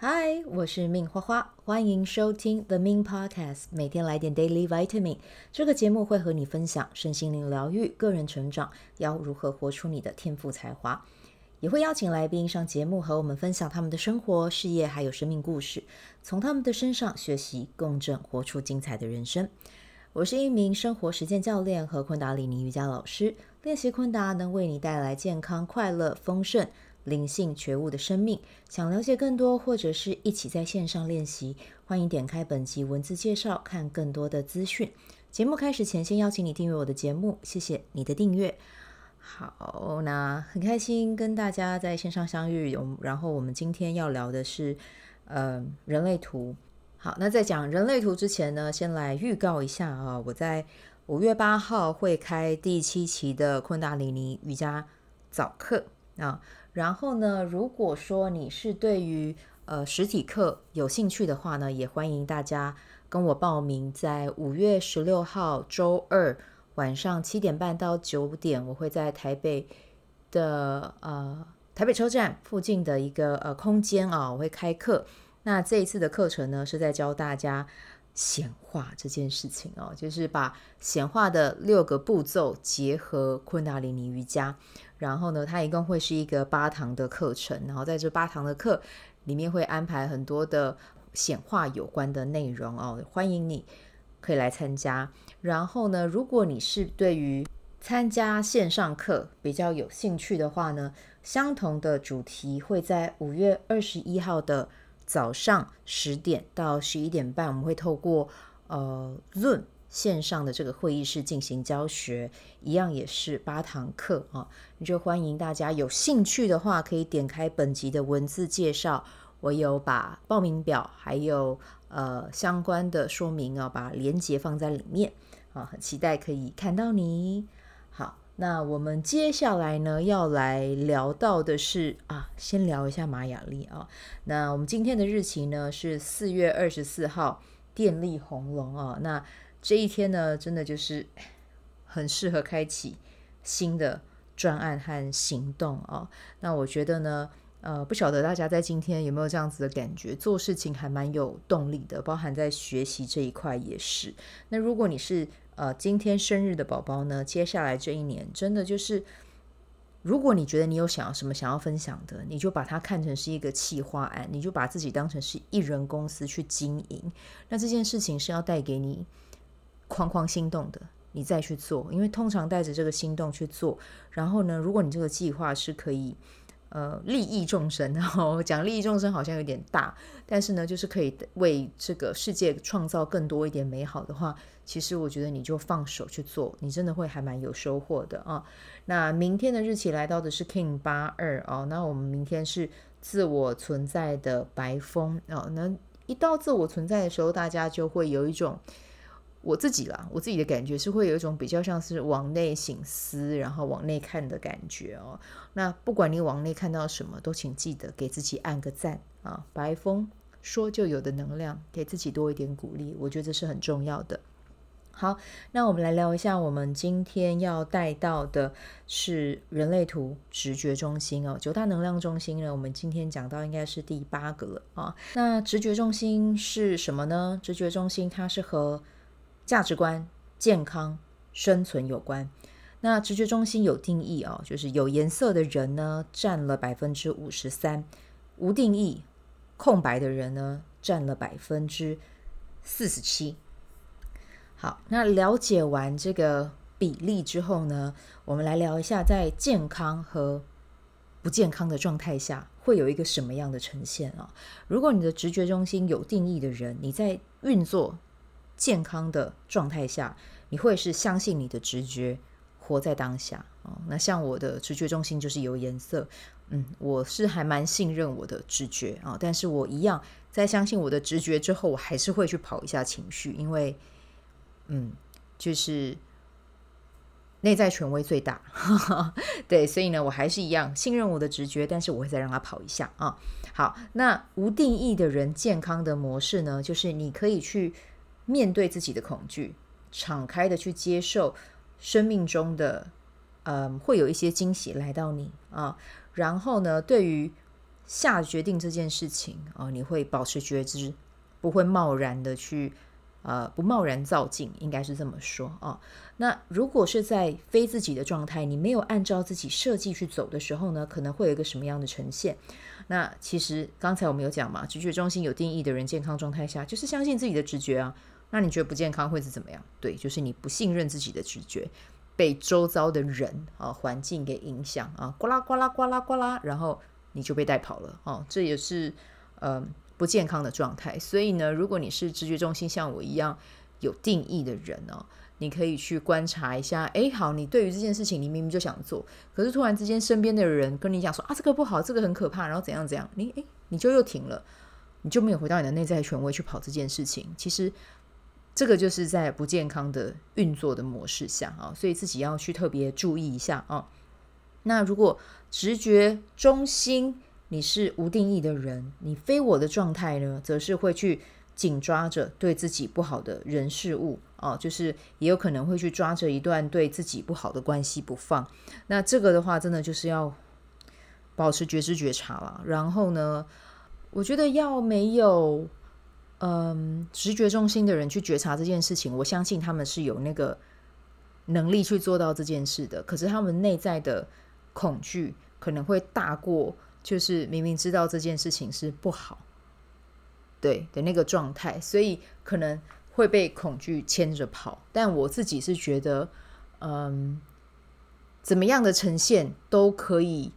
嗨，我是命花花，欢迎收听 The Min Podcast，每天来点 Daily Vitamin。这个节目会和你分享身心灵疗愈、个人成长，要如何活出你的天赋才华。也会邀请来宾上节目和我们分享他们的生活、事业还有生命故事，从他们的身上学习共振，活出精彩的人生。我是一名生活实践教练和昆达里尼瑜伽老师，练习昆达能为你带来健康、快乐、丰盛。灵性觉悟的生命，想了解更多，或者是一起在线上练习，欢迎点开本集文字介绍，看更多的资讯。节目开始前，先邀请你订阅我的节目，谢谢你的订阅。好，那很开心跟大家在线上相遇。然后我们今天要聊的是，呃，人类图。好，那在讲人类图之前呢，先来预告一下啊，我在五月八号会开第七期的昆达里尼瑜伽早课啊。然后呢，如果说你是对于呃实体课有兴趣的话呢，也欢迎大家跟我报名，在五月十六号周二晚上七点半到九点，我会在台北的呃台北车站附近的一个呃空间啊，我会开课。那这一次的课程呢，是在教大家显化这件事情哦，就是把显化的六个步骤结合昆达里尼瑜伽。然后呢，它一共会是一个八堂的课程，然后在这八堂的课里面会安排很多的显化有关的内容哦，欢迎你可以来参加。然后呢，如果你是对于参加线上课比较有兴趣的话呢，相同的主题会在五月二十一号的早上十点到十一点半，我们会透过呃润。线上的这个会议室进行教学，一样也是八堂课啊，你就欢迎大家有兴趣的话，可以点开本集的文字介绍，我有把报名表还有呃相关的说明啊，把链接放在里面啊，很期待可以看到你。那我们接下来呢要来聊到的是啊，先聊一下玛雅历啊，那我们今天的日期呢是四月二十四号，电力红龙啊，那。这一天呢，真的就是 很适合开启新的专案和行动啊。那我觉得呢，呃，不晓得大家在今天有没有这样子的感觉，做事情还蛮有动力的，包含在学习这一块也是。那如果你是呃今天生日的宝宝呢，接下来这一年真的就是，如果你觉得你有想要什么想要分享的，你就把它看成是一个企划案，你就把自己当成是一人公司去经营。那这件事情是要带给你。框框心动的，你再去做，因为通常带着这个心动去做，然后呢，如果你这个计划是可以，呃，利益众生，然后讲利益众生好像有点大，但是呢，就是可以为这个世界创造更多一点美好的话，其实我觉得你就放手去做，你真的会还蛮有收获的啊。那明天的日期来到的是 King 八二哦，那我们明天是自我存在的白风啊，那一到自我存在的时候，大家就会有一种。我自己啦，我自己的感觉是会有一种比较像是往内省思，然后往内看的感觉哦。那不管你往内看到什么，都请记得给自己按个赞啊！白风说就有的能量，给自己多一点鼓励，我觉得这是很重要的。好，那我们来聊一下，我们今天要带到的是人类图直觉中心哦，九大能量中心呢，我们今天讲到应该是第八个了啊。那直觉中心是什么呢？直觉中心它是和价值观、健康、生存有关。那直觉中心有定义哦，就是有颜色的人呢占了百分之五十三，无定义、空白的人呢占了百分之四十七。好，那了解完这个比例之后呢，我们来聊一下，在健康和不健康的状态下会有一个什么样的呈现啊？如果你的直觉中心有定义的人，你在运作。健康的状态下，你会是相信你的直觉，活在当下哦。那像我的直觉中心就是有颜色，嗯，我是还蛮信任我的直觉啊。但是我一样在相信我的直觉之后，我还是会去跑一下情绪，因为，嗯，就是内在权威最大，对，所以呢，我还是一样信任我的直觉，但是我会再让它跑一下啊。好，那无定义的人健康的模式呢，就是你可以去。面对自己的恐惧，敞开的去接受生命中的，嗯，会有一些惊喜来到你啊。然后呢，对于下决定这件事情啊、你会保持觉知，不会贸然的去。呃，不贸然造进，应该是这么说啊、那如果是在非自己的状态，你没有按照自己设计去走的时候呢，可能会有一个什么样的呈现？那其实刚才我们有讲嘛，直觉中心有定义的人，健康状态下就是相信自己的直觉啊。那你觉得不健康会是怎么样？对，就是你不信任自己的直觉，被周遭的人啊、环境给影响啊，呱啦呱啦呱啦呱啦，然后你就被带跑了哦。这也是嗯。呃不健康的状态，所以呢，如果你是直觉中心像我一样有定义的人哦，你可以去观察一下。哎，好，你对于这件事情，你明明就想做，可是突然之间身边的人跟你讲说啊，这个不好，这个很可怕，然后怎样怎样，你哎，你就又停了，你就没有回到你的内在权威去跑这件事情。其实这个就是在不健康的运作的模式下啊，所以自己要去特别注意一下啊。那如果直觉中心，你是无定义的人，你非我的状态呢，则是会去紧抓着对自己不好的人事物哦，就是也有可能会去抓着一段对自己不好的关系不放。那这个的话，真的就是要保持觉知觉察了。然后呢，我觉得要没有嗯直觉中心的人去觉察这件事情，我相信他们是有那个能力去做到这件事的。可是他们内在的恐惧可能会大过。就是明明知道这件事情是不好，对的那个状态，所以可能会被恐惧牵着跑。但我自己是觉得，嗯，怎么样的呈现都可以，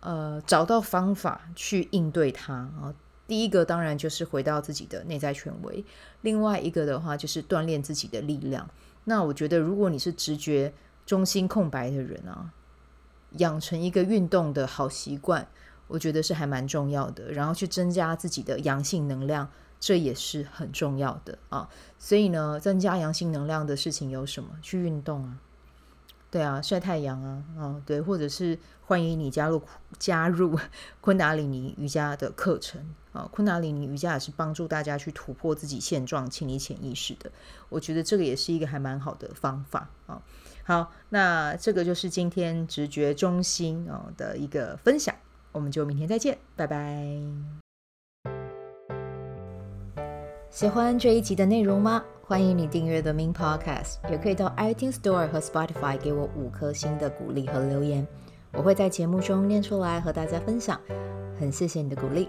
呃，找到方法去应对它啊。第一个当然就是回到自己的内在权威，另外一个的话就是锻炼自己的力量。那我觉得，如果你是直觉中心空白的人啊。养成一个运动的好习惯，我觉得是还蛮重要的。然后去增加自己的阳性能量，这也是很重要的啊。所以呢，增加阳性能量的事情有什么？去运动啊，对啊，晒太阳啊，啊，对，或者是欢迎你加入加入昆达里尼瑜伽的课程啊。昆达里尼瑜伽也是帮助大家去突破自己现状、清理潜意识的。我觉得这个也是一个还蛮好的方法啊。好，那这个就是今天直觉中心哦的一个分享，我们就明天再见，拜拜。喜欢这一集的内容吗？欢迎你订阅 The Min Podcast，也可以到 iTunes Store 和 Spotify 给我五颗星的鼓励和留言，我会在节目中念出来和大家分享。很谢谢你的鼓励，